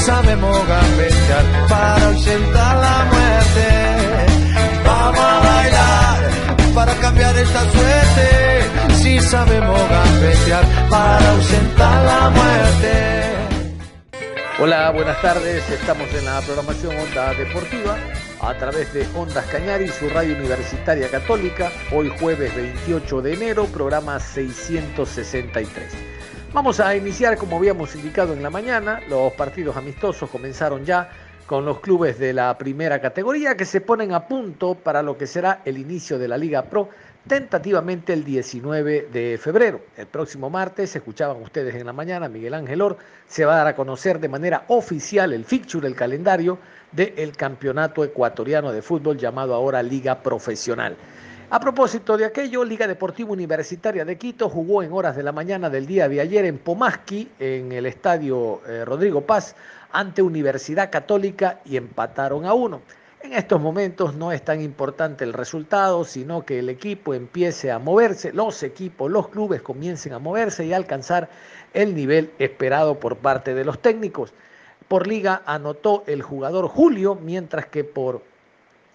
Sabemos gambetear para ausentar la muerte. Vamos a bailar para cambiar esta suerte. Si sabemos gambetear para ausentar la muerte. Hola, buenas tardes. Estamos en la programación Onda Deportiva a través de Ondas Cañari, su radio universitaria católica. Hoy jueves 28 de enero, programa 663. Vamos a iniciar, como habíamos indicado en la mañana, los partidos amistosos comenzaron ya con los clubes de la primera categoría que se ponen a punto para lo que será el inicio de la Liga Pro tentativamente el 19 de febrero. El próximo martes, escuchaban ustedes en la mañana, Miguel Ángel Or, se va a dar a conocer de manera oficial el fixture, el calendario del campeonato ecuatoriano de fútbol llamado ahora Liga Profesional. A propósito de aquello, Liga Deportiva Universitaria de Quito jugó en horas de la mañana del día de ayer en Pomasqui, en el estadio eh, Rodrigo Paz, ante Universidad Católica y empataron a uno. En estos momentos no es tan importante el resultado, sino que el equipo empiece a moverse, los equipos, los clubes comiencen a moverse y a alcanzar el nivel esperado por parte de los técnicos. Por liga anotó el jugador Julio, mientras que por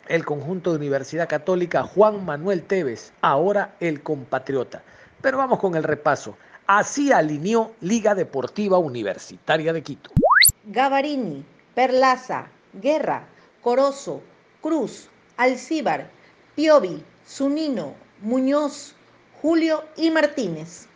el conjunto de Universidad Católica Juan Manuel Tevez, ahora el compatriota. Pero vamos con el repaso. Así alineó Liga Deportiva Universitaria de Quito. Gavarini, Perlaza, Guerra, Corozo, Cruz, Alcíbar, Piovi, Zunino, Muñoz, Julio y Martínez.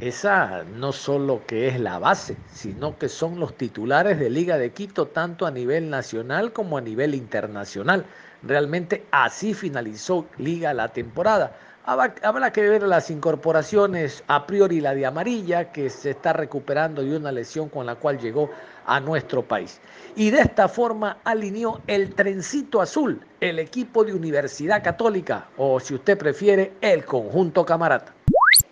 Esa no solo que es la base, sino que son los titulares de Liga de Quito tanto a nivel nacional como a nivel internacional. Realmente así finalizó Liga la temporada. Habrá que ver las incorporaciones, a priori la de amarilla, que se está recuperando de una lesión con la cual llegó a nuestro país. Y de esta forma alineó el trencito azul, el equipo de Universidad Católica, o si usted prefiere, el conjunto camarata.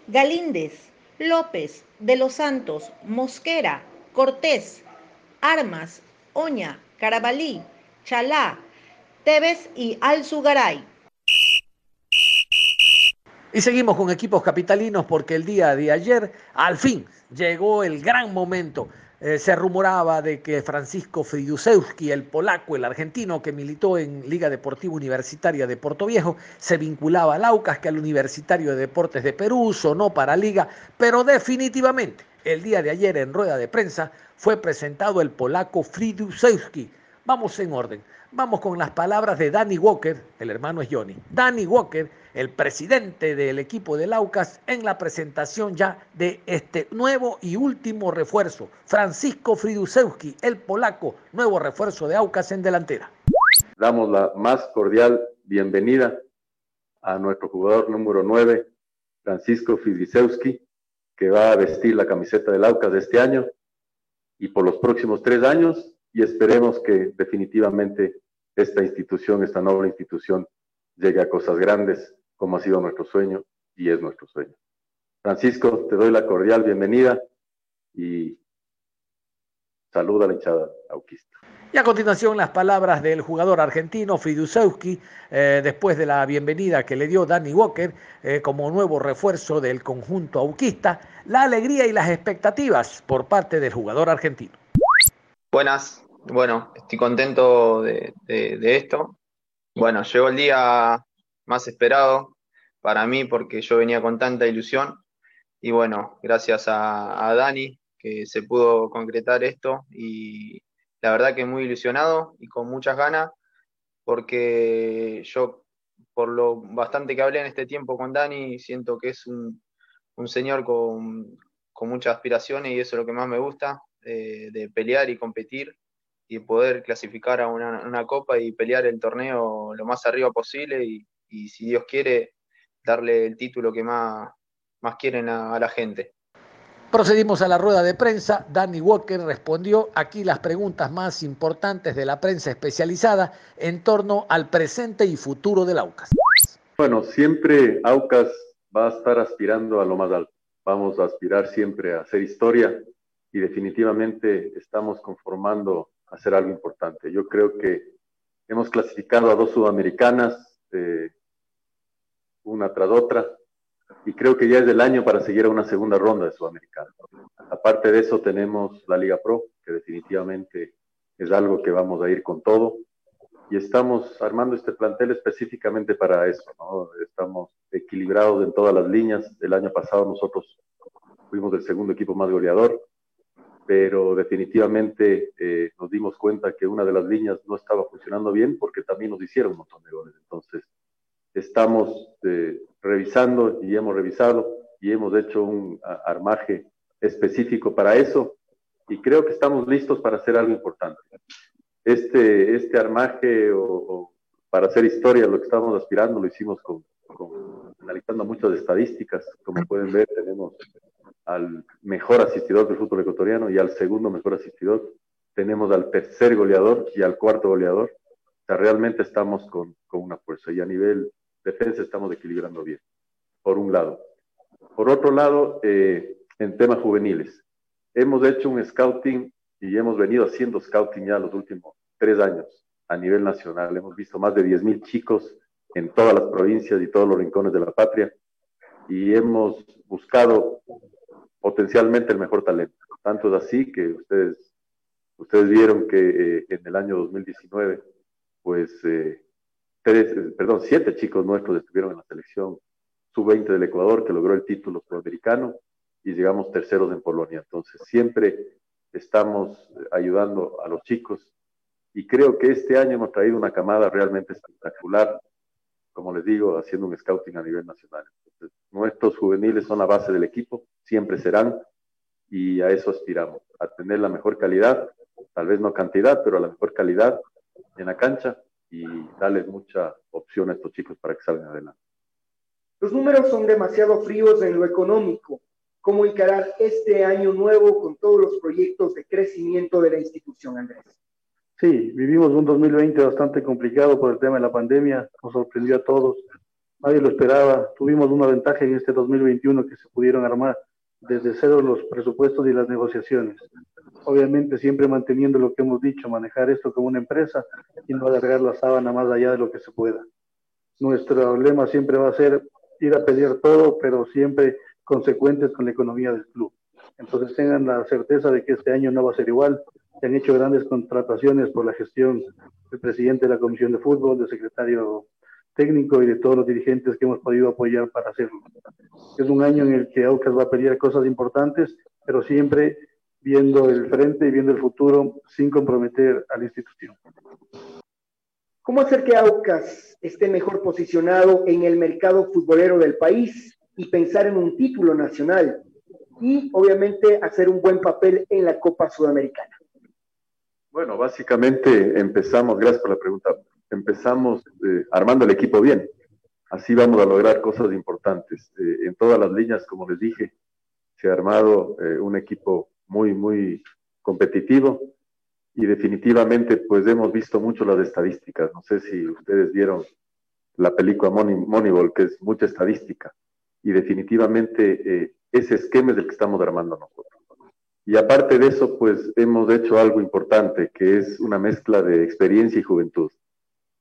Galíndez, López, De los Santos, Mosquera, Cortés, Armas, Oña, Carabalí, Chalá, Tevez y Alzugaray. Y seguimos con equipos capitalinos porque el día de ayer, al fin, llegó el gran momento. Eh, se rumoraba de que Francisco Fridusewski, el polaco, el argentino que militó en Liga Deportiva Universitaria de Puerto Viejo, se vinculaba al Aucas, que al Universitario de Deportes de Perú, sonó para Liga, pero definitivamente el día de ayer en rueda de prensa fue presentado el polaco Fridusewski. Vamos en orden. Vamos con las palabras de Danny Walker, el hermano es Johnny. Danny Walker, el presidente del equipo del Aucas, en la presentación ya de este nuevo y último refuerzo. Francisco Fridusewski, el polaco, nuevo refuerzo de Aucas en delantera. Damos la más cordial bienvenida a nuestro jugador número 9, Francisco Fridusewski, que va a vestir la camiseta del Aucas de este año y por los próximos tres años y esperemos que definitivamente esta institución, esta noble institución, llegue a cosas grandes, como ha sido nuestro sueño y es nuestro sueño. Francisco, te doy la cordial bienvenida y saluda a la hinchada auquista. Y a continuación las palabras del jugador argentino Fridusewski, eh, después de la bienvenida que le dio Danny Walker eh, como nuevo refuerzo del conjunto auquista, la alegría y las expectativas por parte del jugador argentino. Buenas, bueno, estoy contento de, esto. Bueno, llegó el día más esperado para mí porque yo venía con tanta ilusión y bueno, gracias a, Dani que se pudo concretar esto y la verdad que muy ilusionado y con muchas ganas porque yo por lo bastante que hablé en este tiempo con Dani siento que es un, señor con, con muchas aspiraciones y eso es lo que más me gusta, de pelear y competir y poder clasificar a una, copa y pelear el torneo lo más arriba posible y, si Dios quiere, darle el título que más, más quieren a, la gente. Procedimos a la rueda de prensa. Danny Walker respondió aquí las preguntas más importantes de la prensa especializada en torno al presente y futuro del Aucas. Bueno, siempre Aucas va a estar aspirando a lo más alto. Vamos a aspirar siempre a hacer historia y definitivamente estamos conformando hacer algo importante. Yo creo que hemos clasificado a dos sudamericanas, eh, una tras otra, y creo que ya es el año para seguir a una segunda ronda de sudamericana. Aparte de eso, tenemos la Liga Pro, que definitivamente es algo que vamos a ir con todo. Y estamos armando este plantel específicamente para eso. Estamos equilibrados en todas las líneas. El año pasado nosotros fuimos el segundo equipo más goleador pero definitivamente eh, nos dimos cuenta que una de las líneas no estaba funcionando bien porque también nos hicieron un montón de goles. Entonces, estamos eh, revisando y hemos revisado y hemos hecho un armaje específico para eso y creo que estamos listos para hacer algo importante. Este, este armaje o, para hacer historia, lo que estamos aspirando, lo hicimos con, con analizando muchas estadísticas. Como pueden ver, tenemos al mejor asistidor del fútbol ecuatoriano y al segundo mejor asistidor. Tenemos al tercer goleador y al cuarto goleador. O sea, realmente estamos con, con una fuerza y a nivel defensa estamos equilibrando bien, por un lado. Por otro lado, eh, en temas juveniles, hemos hecho un scouting y hemos venido haciendo scouting ya los últimos tres años a nivel nacional. Hemos visto más de 10.000 chicos en todas las provincias y todos los rincones de la patria y hemos buscado potencialmente el mejor talento. Tanto es así que ustedes, ustedes vieron que eh, en el año 2019, pues, eh, tres, eh, perdón, siete chicos nuestros estuvieron en la selección sub-20 del Ecuador, que logró el título sudamericano, y llegamos terceros en Polonia. Entonces, siempre estamos ayudando a los chicos, y creo que este año hemos traído una camada realmente espectacular, como les digo, haciendo un scouting a nivel nacional. Nuestros juveniles son la base del equipo, siempre serán, y a eso aspiramos, a tener la mejor calidad, tal vez no cantidad, pero a la mejor calidad en la cancha y darles mucha opción a estos chicos para que salgan adelante. Los números son demasiado fríos en lo económico. ¿Cómo encarar este año nuevo con todos los proyectos de crecimiento de la institución, Andrés? Sí, vivimos un 2020 bastante complicado por el tema de la pandemia, nos sorprendió a todos, nadie lo esperaba, tuvimos una ventaja en este 2021 que se pudieron armar desde cero los presupuestos y las negociaciones. Obviamente siempre manteniendo lo que hemos dicho, manejar esto como una empresa y no alargar la sábana más allá de lo que se pueda. Nuestro lema siempre va a ser ir a pedir todo, pero siempre consecuentes con la economía del club. Entonces tengan la certeza de que este año no va a ser igual. Se han hecho grandes contrataciones por la gestión del presidente de la Comisión de Fútbol, del secretario técnico y de todos los dirigentes que hemos podido apoyar para hacerlo. Es un año en el que Aucas va a pelear cosas importantes, pero siempre viendo el frente y viendo el futuro sin comprometer a la institución. ¿Cómo hacer que Aucas esté mejor posicionado en el mercado futbolero del país y pensar en un título nacional? Y obviamente hacer un buen papel en la Copa Sudamericana. Bueno, básicamente empezamos, gracias por la pregunta, empezamos eh, armando el equipo bien. Así vamos a lograr cosas importantes. Eh, en todas las líneas, como les dije, se ha armado eh, un equipo muy, muy competitivo y definitivamente pues hemos visto mucho las estadísticas. No sé si ustedes vieron la película Moneyball, que es mucha estadística y definitivamente ese esquema es el que estamos armando nosotros. Y aparte de eso, pues hemos hecho algo importante, que es una mezcla de experiencia y juventud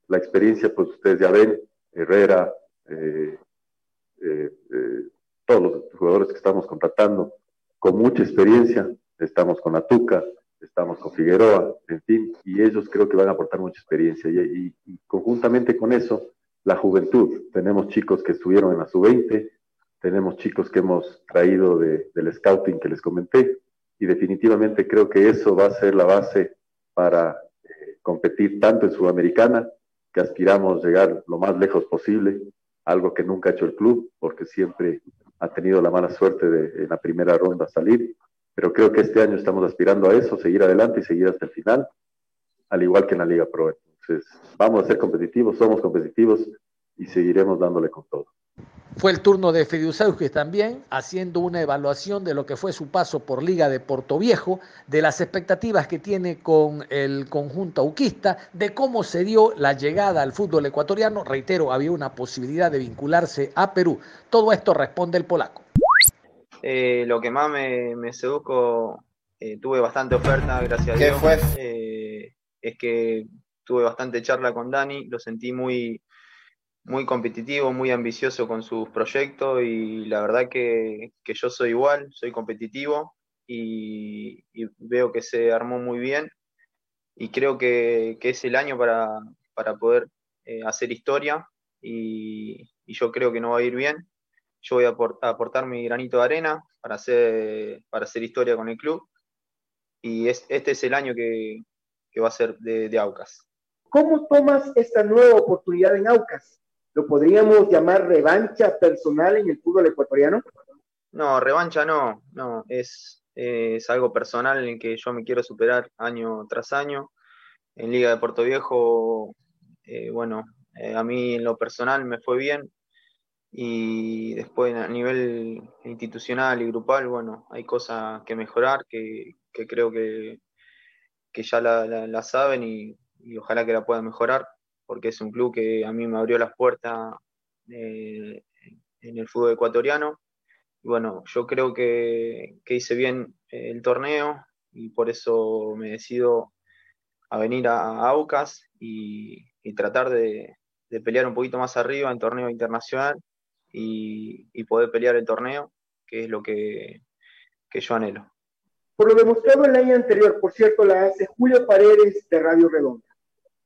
la experiencia, pues ustedes ya ven, Herrera, eh, eh, eh, todos los jugadores que estamos contratando, con mucha experiencia, estamos con Atuca, estamos con Figueroa, en fin, y ellos creo que van a aportar mucha experiencia. Y, conjuntamente con eso, la juventud. Tenemos chicos que estuvieron en la sub-20, tenemos chicos que hemos traído del scouting que les comenté, y definitivamente creo que eso va a ser la base para competir tanto en Sudamericana que aspiramos llegar lo más lejos posible, algo que nunca ha hecho el club, porque siempre ha tenido la mala suerte de en la primera ronda salir, pero creo que este año estamos aspirando a eso, seguir adelante y seguir hasta el final. al igual que en la Liga Pro. Entonces, vamos a ser competitivos, somos competitivos y seguiremos dándole con todo. Fue el turno de Fidiusauskis también, haciendo una evaluación de lo que fue su paso por Liga de Porto Viejo, de las expectativas que tiene con el conjunto auquista, de cómo se dio la llegada al fútbol ecuatoriano. Reitero, había una posibilidad de vincularse a Perú. Todo esto responde el polaco. Eh, lo que más me, me sedujo, eh, tuve bastante oferta, gracias a Dios. fue? Eh, es que tuve bastante charla con Dani, lo sentí muy muy competitivo, muy ambicioso con sus proyectos y la verdad que, yo soy igual, soy competitivo y, veo que se armó muy bien y creo que, es el año para, poder eh, hacer historia y, yo creo que no va a ir bien. Yo voy a, aportar mi granito de arena para hacer, para hacer historia con el club y este es el año que, va a ser de, de Aucas. ¿Cómo tomas esta nueva oportunidad en Aucas? ¿Lo podríamos llamar revancha personal en el fútbol ecuatoriano? No, revancha no, no, es, es algo personal en el que yo me quiero superar año tras año. En Liga de Puerto Viejo, eh, bueno, eh, a mí en lo personal me fue bien y después a nivel institucional y grupal, bueno, hay cosas que mejorar que, creo que, que ya la, saben y, y, ojalá que la puedan mejorar porque es un club que a mí me abrió las puertas eh, en el fútbol ecuatoriano. Y bueno, yo creo que, hice bien el torneo y por eso me decido a venir a, Aucas y, tratar de, pelear un poquito más arriba en torneo internacional y, poder pelear el torneo, que es lo que, que yo anhelo. Por lo demostrado el año anterior, por cierto, la hace Julio Paredes de Radio Redonda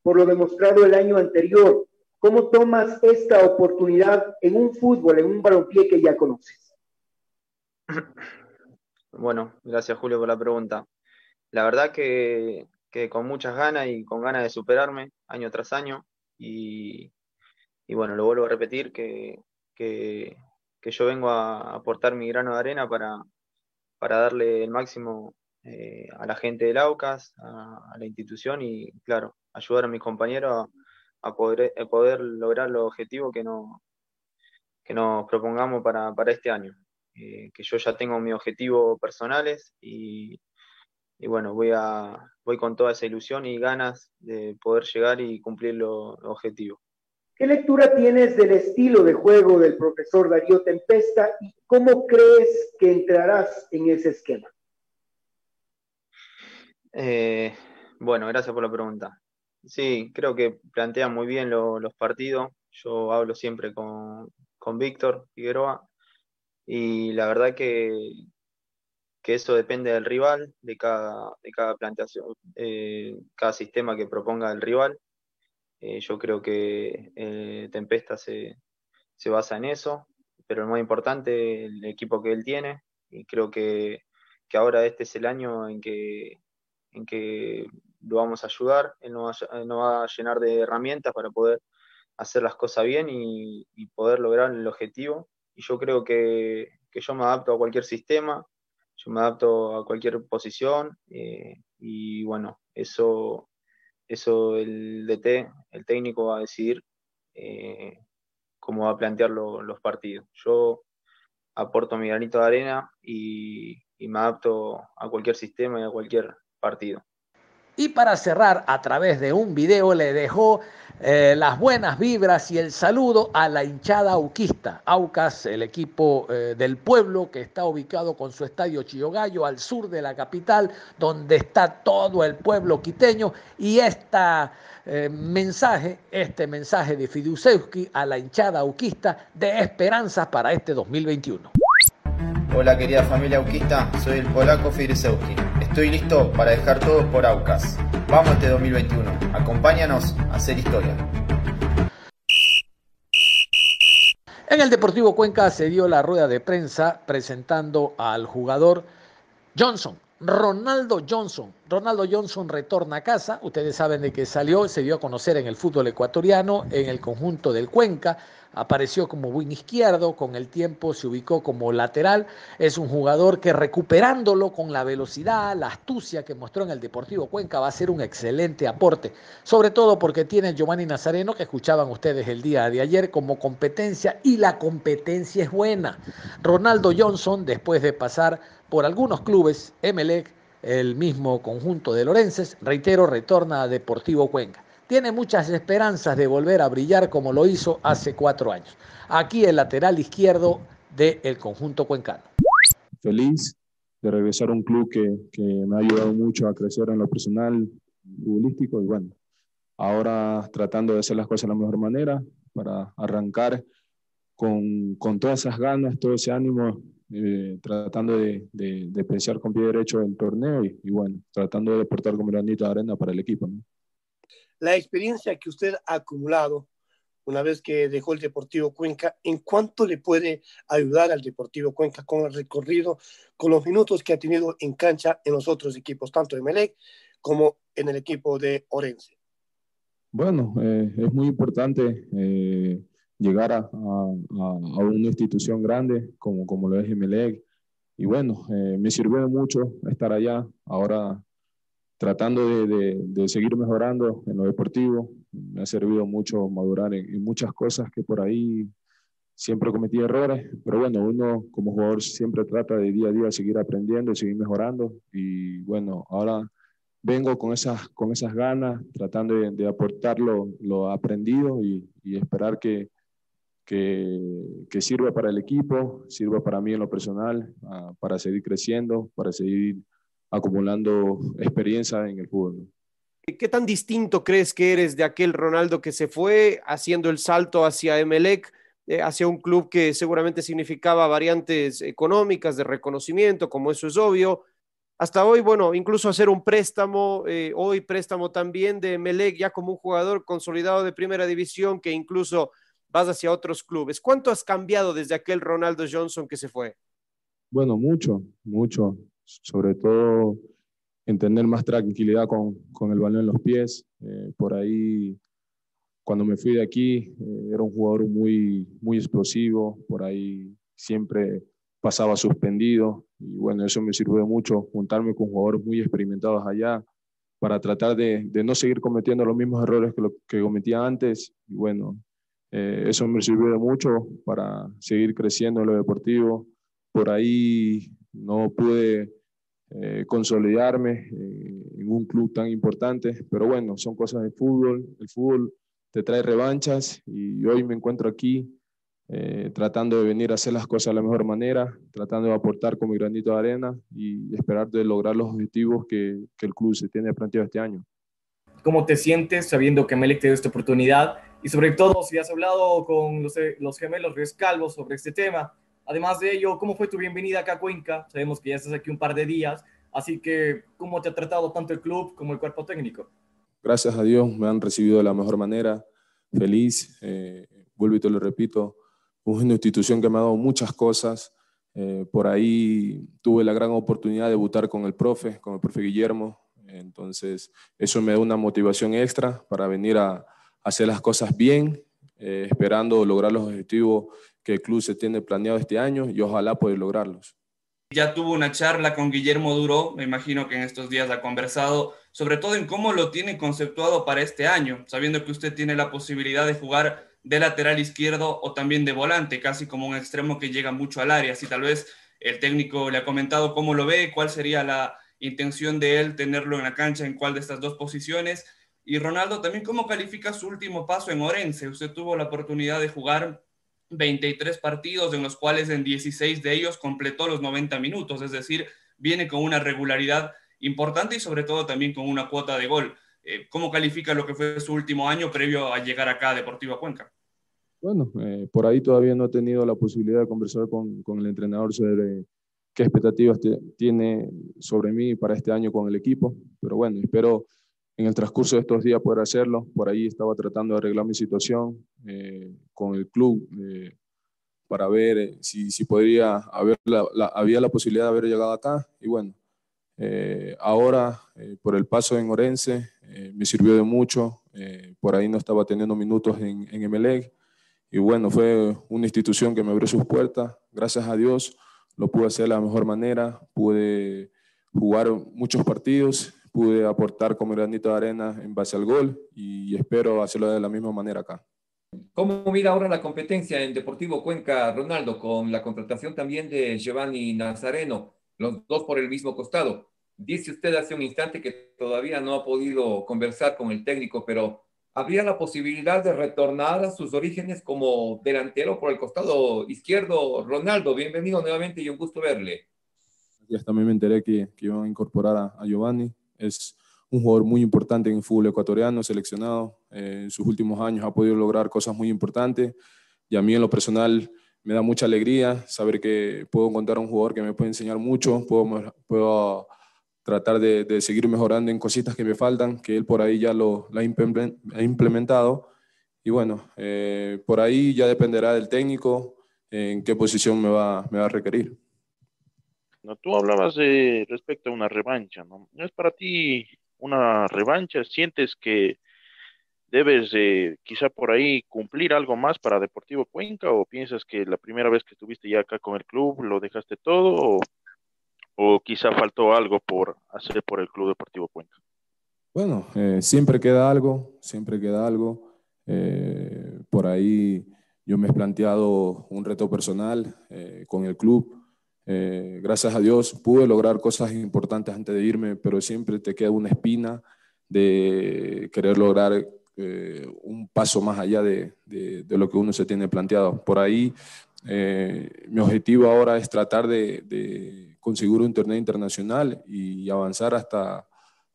por lo demostrado el año anterior. ¿Cómo tomas esta oportunidad en un fútbol, en un balompié que ya conoces? Bueno, gracias Julio por la pregunta. La verdad que, con muchas ganas y con ganas de superarme año tras año y, bueno, lo vuelvo a repetir que, yo vengo a aportar mi grano de arena para, para darle el máximo eh, a la gente del AUCAS, a, la institución y, claro, ayudar a mis compañeros a, poder, poder lograr los objetivos que, no, que nos propongamos para, este año. Eh, que yo ya tengo mis objetivos personales y, bueno, voy, a, voy con toda esa ilusión y ganas de poder llegar y cumplir los objetivos. ¿Qué lectura tienes del estilo de juego del profesor Darío Tempesta y cómo crees que entrarás en ese esquema? Eh, bueno, gracias por la pregunta. Sí, creo que plantea muy bien los partidos. Yo hablo siempre con, Víctor Figueroa y la verdad que, que eso depende del rival, de cada, de cada eh, cada sistema que proponga el rival. Eh, yo creo que Tempesta se, se basa en eso, pero lo más importante, el equipo que él tiene, y creo que, que ahora este es el año en que en que lo vamos a ayudar, él nos va, a llenar de herramientas para poder hacer las cosas bien y, poder lograr el objetivo. Y yo creo que, yo me adapto a cualquier sistema, yo me adapto a cualquier posición eh, y bueno, eso, eso el DT, el técnico va a decidir eh, cómo va a plantear los partidos. Yo aporto mi granito de arena y me adapto a cualquier sistema y a cualquier partido. Y para cerrar, a través de un video le dejó eh, las buenas vibras y el saludo a la hinchada auquista. Aucas, el equipo eh, del pueblo que está ubicado con su estadio Chillogallo al sur de la capital, donde está todo el pueblo quiteño. Y esta eh, mensaje, este mensaje de Fiducewski a la hinchada auquista de esperanzas para este 2021. Hola querida familia auquista, soy el polaco Fiducewski Estoy listo para dejar todo por Aucas. Vamos este 2021. Acompáñanos a hacer historia. En el Deportivo Cuenca se dio la rueda de prensa presentando al jugador Johnson, Ronaldo Johnson. Ronaldo Johnson retorna a casa. Ustedes saben de que salió, se dio a conocer en el fútbol ecuatoriano, en el conjunto del Cuenca. Apareció como wing izquierdo, con el tiempo se ubicó como lateral. Es un jugador que recuperándolo con la velocidad, la astucia que mostró en el Deportivo Cuenca va a ser un excelente aporte. Sobre todo porque tiene Giovanni Nazareno, que escuchaban ustedes el día de ayer, como competencia y la competencia es buena. Ronaldo Johnson, después de pasar por algunos clubes, Emelec, el mismo conjunto de Lorences, reitero, retorna a Deportivo Cuenca. Tiene muchas esperanzas de volver a brillar como lo hizo hace cuatro años. Aquí el lateral izquierdo del conjunto cuencano. Feliz de regresar a un club que, me ha ayudado mucho a crecer en lo personal, futbolístico y bueno, ahora tratando de hacer las cosas de la mejor manera para arrancar con, con todas esas ganas, todo ese ánimo eh, tratando de, de, pensar con pie derecho el torneo y, y, bueno, tratando de deportar como granito de arena para el equipo. La experiencia que usted ha acumulado una vez que dejó el Deportivo Cuenca, ¿en cuánto le puede ayudar al Deportivo Cuenca con el recorrido, con los minutos que ha tenido en cancha en los otros equipos, tanto de Melec como en el equipo de Orense? Bueno, eh, es muy importante eh, llegar a, una institución grande como, como lo es Emelec. Y bueno, eh, me sirvió mucho estar allá, ahora tratando de, de, seguir mejorando en lo deportivo. Me ha servido mucho madurar en, muchas cosas que por ahí siempre cometí errores, pero bueno, uno como jugador siempre trata de día a día seguir aprendiendo, seguir mejorando. Y bueno, ahora vengo con esas, con esas ganas, tratando de, de aportar lo, lo aprendido y, y esperar que, que, sirva para el equipo, sirva para mí en lo personal, uh, para seguir creciendo, para seguir acumulando experiencia en el fútbol. ¿Qué tan distinto crees que eres de aquel Ronaldo que se fue haciendo el salto hacia Emelec, eh, hacia un club que seguramente significaba variantes económicas de reconocimiento, como eso es obvio? Hasta hoy, bueno, incluso hacer un préstamo, eh, hoy préstamo también de Emelec, ya como un jugador consolidado de primera división que incluso vas hacia otros clubes. ¿Cuánto has cambiado desde aquel Ronaldo Johnson que se fue? Bueno, mucho, mucho. Sobre todo en tener más tranquilidad con, con el balón en los pies. Eh, por ahí, cuando me fui de aquí, eh, era un jugador muy, muy explosivo. Por ahí siempre pasaba suspendido. Y bueno, eso me sirvió mucho, juntarme con jugadores muy experimentados allá para tratar de, de no seguir cometiendo los mismos errores que, lo, que cometía antes. Y bueno, eh, eso me sirvió de mucho para seguir creciendo en lo deportivo. Por ahí no pude eh, consolidarme eh, en un club tan importante, pero bueno, son cosas del fútbol. El fútbol te trae revanchas y hoy me encuentro aquí eh, tratando de venir a hacer las cosas de la mejor manera, tratando de aportar con mi granito de arena y esperar de lograr los objetivos que, que el club se tiene planteado este año. ¿Cómo te sientes sabiendo que Melec te dio esta oportunidad? Y sobre todo, si has hablado con los, los gemelos Ríos Calvo sobre este tema. Además de ello, ¿cómo fue tu bienvenida acá a Cuenca? Sabemos que ya estás aquí un par de días, así que ¿cómo te ha tratado tanto el club como el cuerpo técnico? Gracias a Dios me han recibido de la mejor manera, feliz, eh, vuelvo y te lo repito, es una institución que me ha dado muchas cosas, eh, por ahí tuve la gran oportunidad de debutar con el profe, con el profe Guillermo, entonces, eso me da una motivación extra para venir a, hacer las cosas bien, eh, esperando lograr los objetivos que el club se tiene planeado este año y ojalá poder lograrlos. Ya tuvo una charla con Guillermo Duro, me imagino que en estos días ha conversado, sobre todo en cómo lo tiene conceptuado para este año, sabiendo que usted tiene la posibilidad de jugar de lateral izquierdo o también de volante, casi como un extremo que llega mucho al área. Si tal vez el técnico le ha comentado cómo lo ve, cuál sería la, intención de él tenerlo en la cancha en cuál de estas dos posiciones. Y Ronaldo también, ¿cómo califica su último paso en Orense? Usted tuvo la oportunidad de jugar 23 partidos, en los cuales en 16 de ellos completó los 90 minutos, es decir, viene con una regularidad importante y sobre todo también con una cuota de gol. Eh, ¿Cómo califica lo que fue su último año previo a llegar acá a Deportivo Cuenca? Bueno, eh, por ahí todavía no he tenido la posibilidad de conversar con, con el entrenador sobre qué expectativas tiene sobre mí para este año con el equipo, pero bueno, espero en el transcurso de estos días poder hacerlo. Por ahí estaba tratando de arreglar mi situación eh, con el club eh, para ver eh, si, si podría haber había la posibilidad de haber llegado acá y bueno, ahora, por el paso en Orense, me sirvió de mucho. por ahí no estaba teniendo minutos en, en Emelec. Y bueno, fue una institución que me abrió sus puertas. Gracias a Dios lo pude hacer de la mejor manera. Pude jugar muchos partidos, pude aportar como granito de arena en base al gol y espero hacerlo de la misma manera acá. ¿Cómo mira ahora la competencia en Deportivo Cuenca, Ronaldo, con la contratación también de Giovanni Nazareno, los dos por el mismo costado? Dice usted hace un instante que todavía no ha podido conversar con el técnico, pero ¿habría la posibilidad de retornar a sus orígenes como delantero por el costado izquierdo? Ronaldo, bienvenido nuevamente y un gusto verle. Ya también me enteré que, que iban a incorporar a, Giovanni. Es un jugador muy importante en el fútbol ecuatoriano, seleccionado. Eh, en sus últimos años ha podido lograr cosas muy importantes y a mí en lo personal me da mucha alegría saber que puedo encontrar un jugador que me puede enseñar mucho, puedo, puedo tratar de, seguir mejorando en cositas que me faltan, que él por ahí ya lo, ha implementado. Y bueno, eh, por ahí ya dependerá del técnico en qué posición me va a requerir. No, tú hablabas de respecto a una revancha, ¿no? ¿No es para ti una revancha? ¿Sientes que debes quizá por ahí cumplir algo más para Deportivo Cuenca o piensas que la primera vez que estuviste ya acá con el club lo dejaste todo o quizá faltó algo por hacer por el Club Deportivo Cuenca? Bueno, eh, siempre queda algo, siempre queda algo. Eh, por ahí yo me he planteado un reto personal eh, con el club. Gracias a Dios pude lograr cosas importantes antes de irme, pero siempre te queda una espina de querer lograr un paso más allá de, lo que uno se tiene planteado. Por ahí mi objetivo ahora es tratar de, conseguir un torneo internacional y avanzar hasta,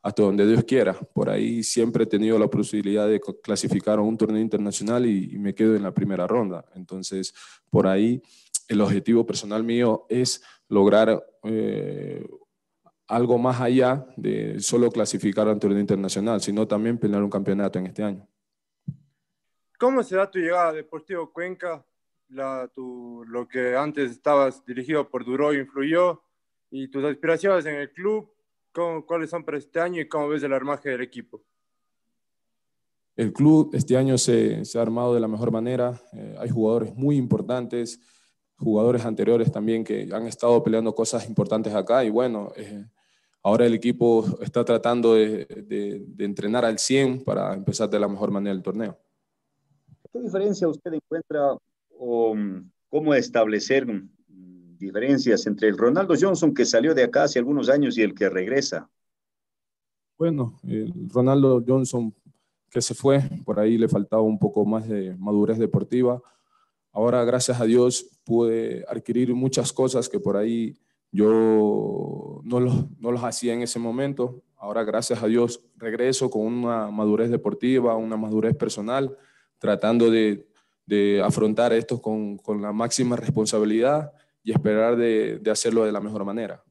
hasta donde Dios quiera. Por ahí siempre he tenido la posibilidad de clasificar a un torneo internacional y, me quedo en la primera ronda. Entonces, por ahí el objetivo personal mío es lograr eh, algo más allá de solo clasificar a un torneo internacional, sino también pelear un campeonato en este año. ¿Cómo será tu llegada a Deportivo Cuenca? La, tu, lo que antes estabas dirigido por Duro influyó y tus aspiraciones en el club, cuáles son para este año y cómo ves el armaje del equipo. El club este año se, se ha armado de la mejor manera. Eh, hay jugadores muy importantes, jugadores anteriores también que han estado peleando cosas importantes acá y bueno, eh, ahora el equipo está tratando de, de, entrenar al 100 para empezar de la mejor manera el torneo. ¿Qué diferencia usted encuentra o cómo establecer diferencias entre el Ronaldo Johnson que salió de acá hace algunos años y el que regresa? Bueno, el Ronaldo Johnson que se fue, por ahí le faltaba un poco más de madurez deportiva. Ahora, gracias a Dios, pude adquirir muchas cosas que por ahí yo no los, no los hacía en ese momento. Ahora, gracias a Dios, regreso con una madurez deportiva, una madurez personal, tratando de, de afrontar esto con, con la máxima responsabilidad y esperar de, hacerlo de la mejor manera.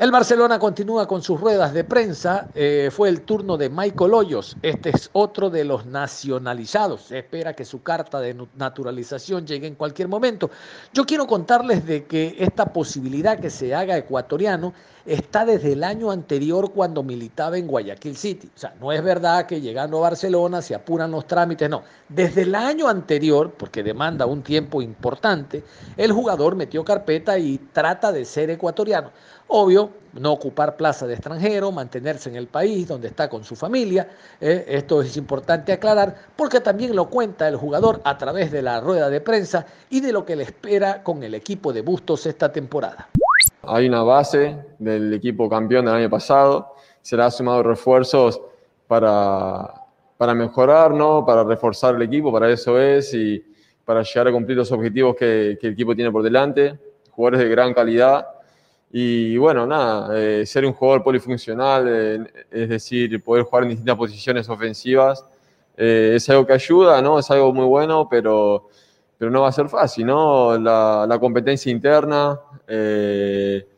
El Barcelona continúa con sus ruedas de prensa. Eh, fue el turno de Michael Hoyos. Este es otro de los nacionalizados. Se espera que su carta de naturalización llegue en cualquier momento. Yo quiero contarles de que esta posibilidad que se haga ecuatoriano está desde el año anterior cuando militaba en Guayaquil City. O sea, no es verdad que llegando a Barcelona se apuran los trámites, no. Desde el año anterior, porque demanda un tiempo importante, el jugador metió carpeta y trata de ser ecuatoriano. Obvio, no ocupar plaza de extranjero, mantenerse en el país donde está con su familia. Eh, esto es importante aclarar porque también lo cuenta el jugador a través de la rueda de prensa y de lo que le espera con el equipo de Bustos esta temporada. Hay una base del equipo campeón del año pasado, se le ha sumado refuerzos para, para mejorar, ¿no? para reforzar el equipo, para eso es, y para llegar a cumplir los objetivos que, el equipo tiene por delante, jugadores de gran calidad. Y bueno, nada, eh, ser un jugador polifuncional, eh, es decir, poder jugar en distintas posiciones ofensivas, eh, es algo que ayuda, ¿no? Es algo muy bueno, pero pero no va a ser fácil, ¿no? La, la competencia interna eh,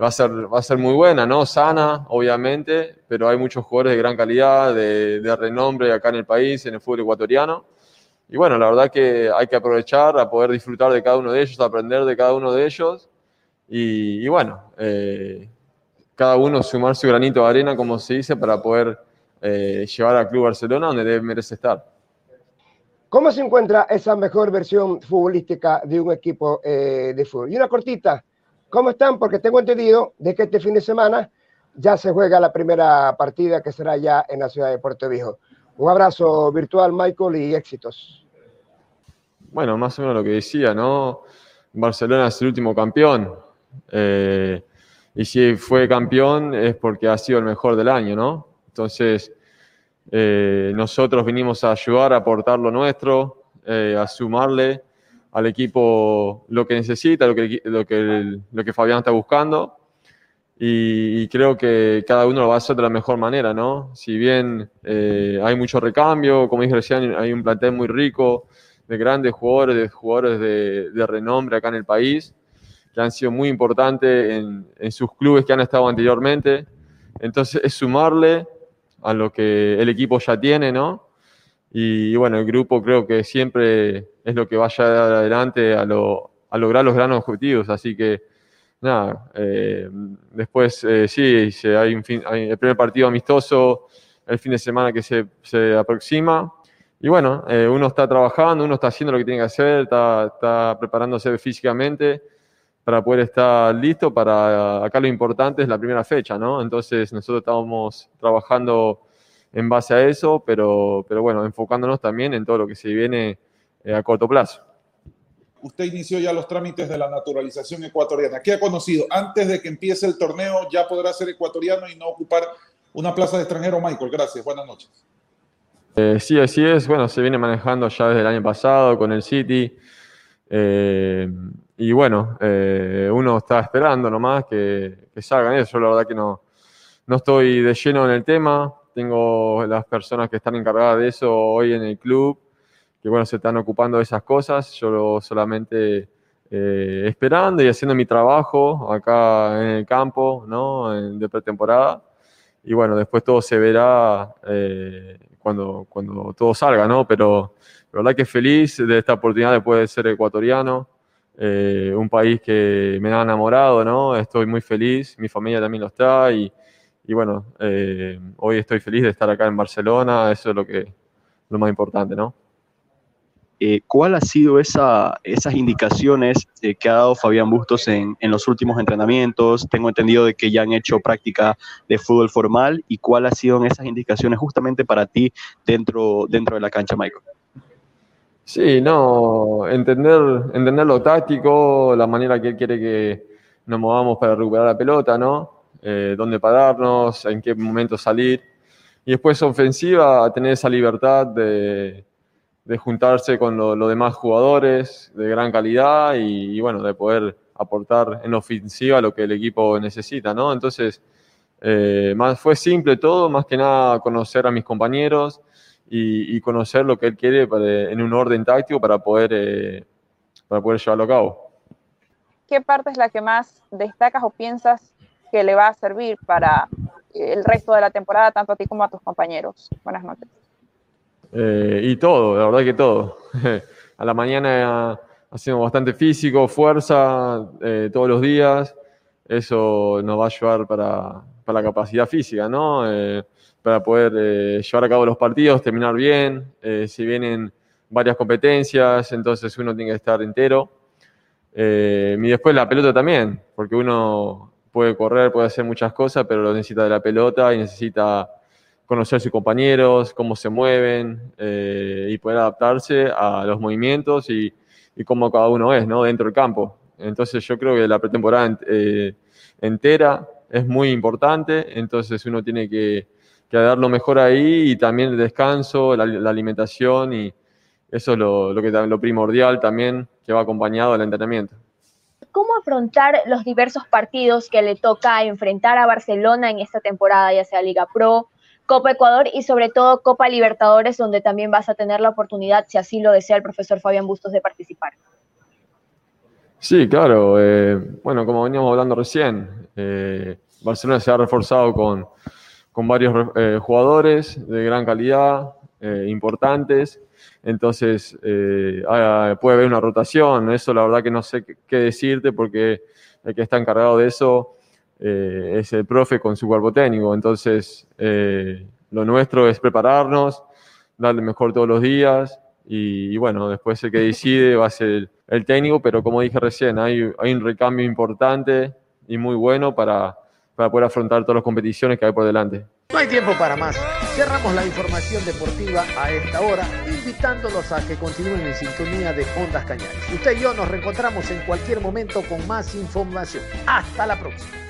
va, a ser, va a ser muy buena, ¿no? Sana, obviamente, pero hay muchos jugadores de gran calidad, de, de renombre acá en el país, en el fútbol ecuatoriano. Y bueno, la verdad que hay que aprovechar a poder disfrutar de cada uno de ellos, aprender de cada uno de ellos y, bueno, cada uno sumar su granito de arena, como se dice, para poder llevar al Club Barcelona donde debe, merece estar. ¿Cómo se encuentra esa mejor versión futbolística de un equipo de fútbol? Y una cortita, ¿cómo están? Porque tengo entendido de que este fin de semana ya se juega la primera partida que será ya en la ciudad de Puerto Viejo. Un abrazo virtual, Michael, y éxitos. Bueno, más o menos lo que decía, ¿no? Barcelona es el último campeón. Eh, y si fue campeón es porque ha sido el mejor del año, ¿no? Entonces, eh, nosotros vinimos a ayudar, a aportar lo nuestro, eh, a sumarle al equipo lo que necesita, lo que, lo que, lo que Fabián está buscando y, creo que cada uno lo va a hacer de la mejor manera, ¿no? Si bien eh, hay mucho recambio, como dije recién, hay un plantel muy rico de grandes jugadores, de jugadores de, renombre acá en el país, que han sido muy importantes en, en, sus clubes que han estado anteriormente. Entonces es sumarle a lo que el equipo ya tiene, ¿no? Y, bueno, el grupo creo que siempre es lo que vaya adelante a, lo, a lograr los grandes objetivos, así que nada, eh, después eh, sí, hay, un fin, hay el primer partido amistoso el fin de semana que se, se aproxima. Y bueno, eh, uno está trabajando, uno está haciendo lo que tiene que hacer, está, está, preparándose físicamente para poder estar listo para acá lo importante es la primera fecha, ¿no? Entonces nosotros estamos trabajando en base a eso, pero, pero bueno, enfocándonos también en todo lo que se viene a corto plazo usted inició ya los trámites de la naturalización ecuatoriana. ¿Qué ha conocido? Antes de que empiece el torneo, ya podrá ser ecuatoriano y no ocupar una plaza de extranjero, Michael. Gracias, buenas noches. Eh, sí, así es. Bueno, se viene manejando ya desde el año pasado con el City. Eh, y bueno, eh, uno está esperando nomás que, que salgan eso. Yo la verdad que no, no estoy de lleno en el tema. Tengo las personas que están encargadas de eso hoy en el club que bueno, se están ocupando de esas cosas, yo solamente eh, esperando y haciendo mi trabajo acá en el campo, ¿no? de pretemporada. Y bueno, después todo se verá eh, cuando, cuando todo salga, ¿no? Pero la verdad que feliz de esta oportunidad de poder ser ecuatoriano, eh, un país que me ha enamorado, ¿no? Estoy muy feliz, mi familia también lo está y, y bueno, hoy estoy feliz de estar acá en Barcelona, eso es lo, que, lo más importante, ¿no? Eh, ¿cuál ha sido esa, esas indicaciones eh, que ha dado Fabián Bustos en, en, los últimos entrenamientos? Tengo entendido de que ya han hecho práctica de fútbol formal y cuál ha sido esas indicaciones justamente para ti dentro, dentro de la cancha, Michael. Sí, no, entender, entender lo táctico, la manera que él quiere que nos movamos para recuperar la pelota, ¿no? Eh, dónde pararnos, en qué momento salir. Y después ofensiva, tener esa libertad de, de juntarse con los demás jugadores de gran calidad y, bueno, de poder aportar en ofensiva lo que el equipo necesita, ¿no? Entonces, eh, más, fue simple todo, más que nada conocer a mis compañeros y, conocer lo que él quiere en un orden táctico para poder, eh, para poder llevarlo a cabo. ¿Qué parte es la que más destacas o piensas que le va a servir para el resto de la temporada, tanto a ti como a tus compañeros? Buenas noches. Eh, y todo, la verdad que todo. a la mañana haciendo bastante físico, fuerza, eh, todos los días. Eso nos va a ayudar para, para la capacidad física, ¿no? Eh, para poder llevar a cabo los partidos, terminar bien. si vienen varias competencias, entonces uno tiene que estar entero. y después la pelota también, porque uno puede correr, puede hacer muchas cosas, pero lo necesita de la pelota y necesita conocer a sus compañeros, cómo se mueven eh, y poder adaptarse a los movimientos y, cómo cada uno es ¿no? dentro del campo. Entonces yo creo que la pretemporada eh, entera es muy importante, entonces uno tiene que, que, dar lo mejor ahí y también el descanso, la, alimentación y eso es lo, lo, que, lo primordial también que va acompañado al entrenamiento. ¿Cómo afrontar los diversos partidos que le toca enfrentar a Barcelona en esta temporada, ya sea Liga Pro, Copa Ecuador y sobre todo Copa Libertadores, donde también vas a tener la oportunidad, si así lo desea el profesor Fabián Bustos, de participar. Sí, claro. Eh, bueno, como veníamos hablando recién, eh, Barcelona se ha reforzado con, con varios eh, jugadores de gran calidad, importantes. Entonces, puede haber una rotación. Eso la verdad que no sé qué decirte porque el que está encargado de eso eh, es el profe con su cuerpo técnico. Entonces, eh, lo nuestro es prepararnos, darle mejor todos los días y, bueno, después el que decide va a ser el, técnico, pero como dije recién, hay, hay un recambio importante y muy bueno para, para poder afrontar todas las competiciones que hay por delante. No hay tiempo para más. Cerramos la información deportiva a esta hora, invitándolos a que continúen en sintonía de Ondas Cañares. Usted y yo nos reencontramos en cualquier momento con más información. Hasta la próxima.